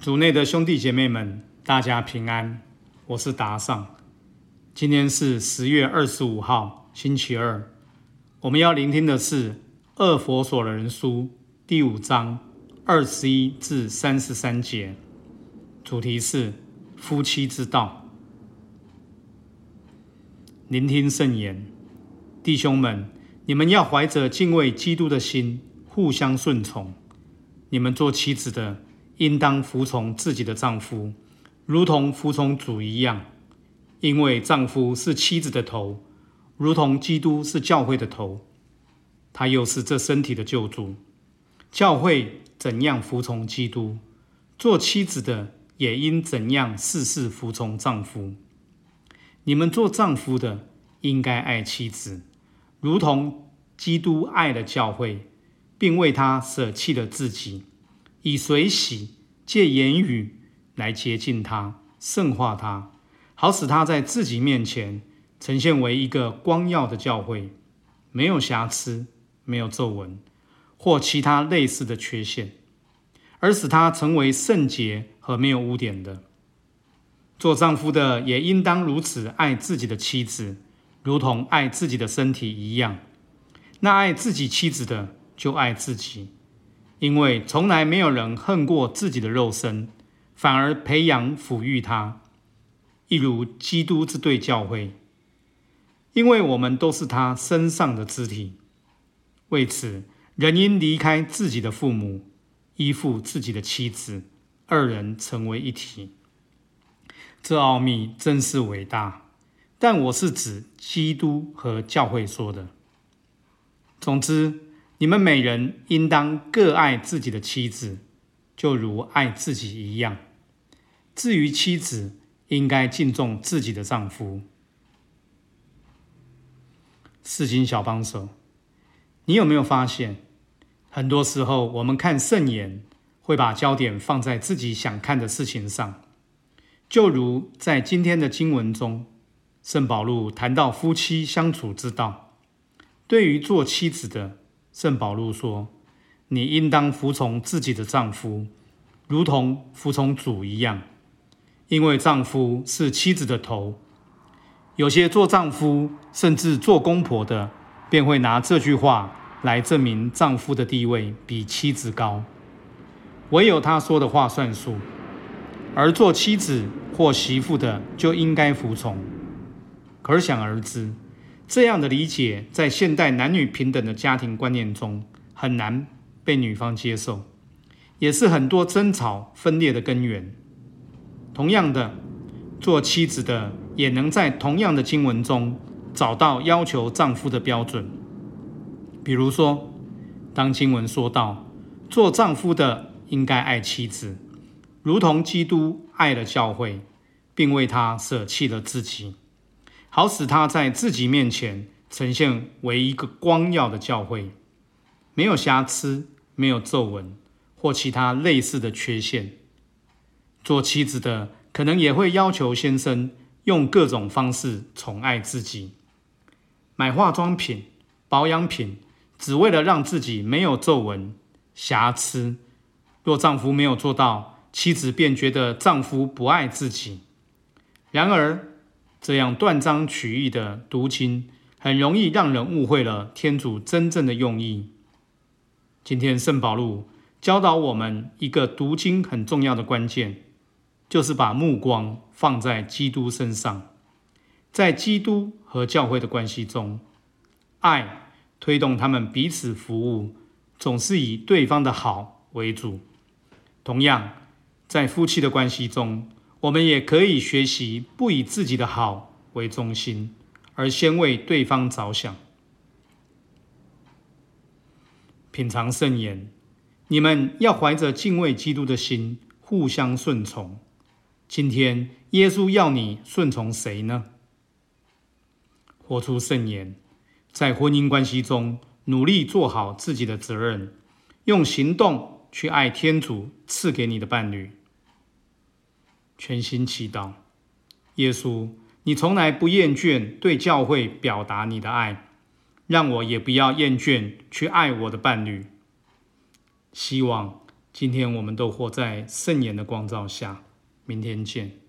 主内的兄弟姐妹们，大家平安，我是达尚。今天是十月二十五号，星期二。我们要聆听的是《二佛所人书》第五章二十一至三十三节，主题是夫妻之道。聆听圣言，弟兄们，你们要怀着敬畏基督的心，互相顺从。你们做妻子的。应当服从自己的丈夫，如同服从主一样，因为丈夫是妻子的头，如同基督是教会的头，他又是这身体的救主。教会怎样服从基督，做妻子的也应怎样事事服从丈夫。你们做丈夫的应该爱妻子，如同基督爱了教会，并为他舍弃了自己。以水洗，借言语来洁净他、圣化他，好使他在自己面前呈现为一个光耀的教会，没有瑕疵、没有皱纹或其他类似的缺陷，而使他成为圣洁和没有污点的。做丈夫的也应当如此爱自己的妻子，如同爱自己的身体一样。那爱自己妻子的，就爱自己。因为从来没有人恨过自己的肉身，反而培养抚育他，一如基督之对教会。因为我们都是他身上的肢体，为此人应离开自己的父母，依附自己的妻子，二人成为一体。这奥秘真是伟大，但我是指基督和教会说的。总之。你们每人应当各爱自己的妻子，就如爱自己一样。至于妻子，应该敬重自己的丈夫。四经小帮手，你有没有发现，很多时候我们看圣言，会把焦点放在自己想看的事情上？就如在今天的经文中，圣保禄谈到夫妻相处之道，对于做妻子的。圣保禄说：“你应当服从自己的丈夫，如同服从主一样，因为丈夫是妻子的头。有些做丈夫甚至做公婆的，便会拿这句话来证明丈夫的地位比妻子高，唯有他说的话算数。而做妻子或媳妇的就应该服从。可想而知。”这样的理解，在现代男女平等的家庭观念中很难被女方接受，也是很多争吵分裂的根源。同样的，做妻子的也能在同样的经文中找到要求丈夫的标准。比如说，当经文说到做丈夫的应该爱妻子，如同基督爱了教会，并为他舍弃了自己。好使他在自己面前呈现为一个光耀的教会，没有瑕疵，没有皱纹或其他类似的缺陷。做妻子的可能也会要求先生用各种方式宠爱自己，买化妆品、保养品，只为了让自己没有皱纹、瑕疵。若丈夫没有做到，妻子便觉得丈夫不爱自己。然而，这样断章取义的读经，很容易让人误会了天主真正的用意。今天圣保禄教导我们一个读经很重要的关键，就是把目光放在基督身上，在基督和教会的关系中，爱推动他们彼此服务，总是以对方的好为主。同样，在夫妻的关系中。我们也可以学习不以自己的好为中心，而先为对方着想。品尝圣言，你们要怀着敬畏基督的心，互相顺从。今天耶稣要你顺从谁呢？活出圣言，在婚姻关系中努力做好自己的责任，用行动去爱天主赐给你的伴侣。全心祈祷，耶稣，你从来不厌倦对教会表达你的爱，让我也不要厌倦去爱我的伴侣。希望今天我们都活在圣言的光照下。明天见。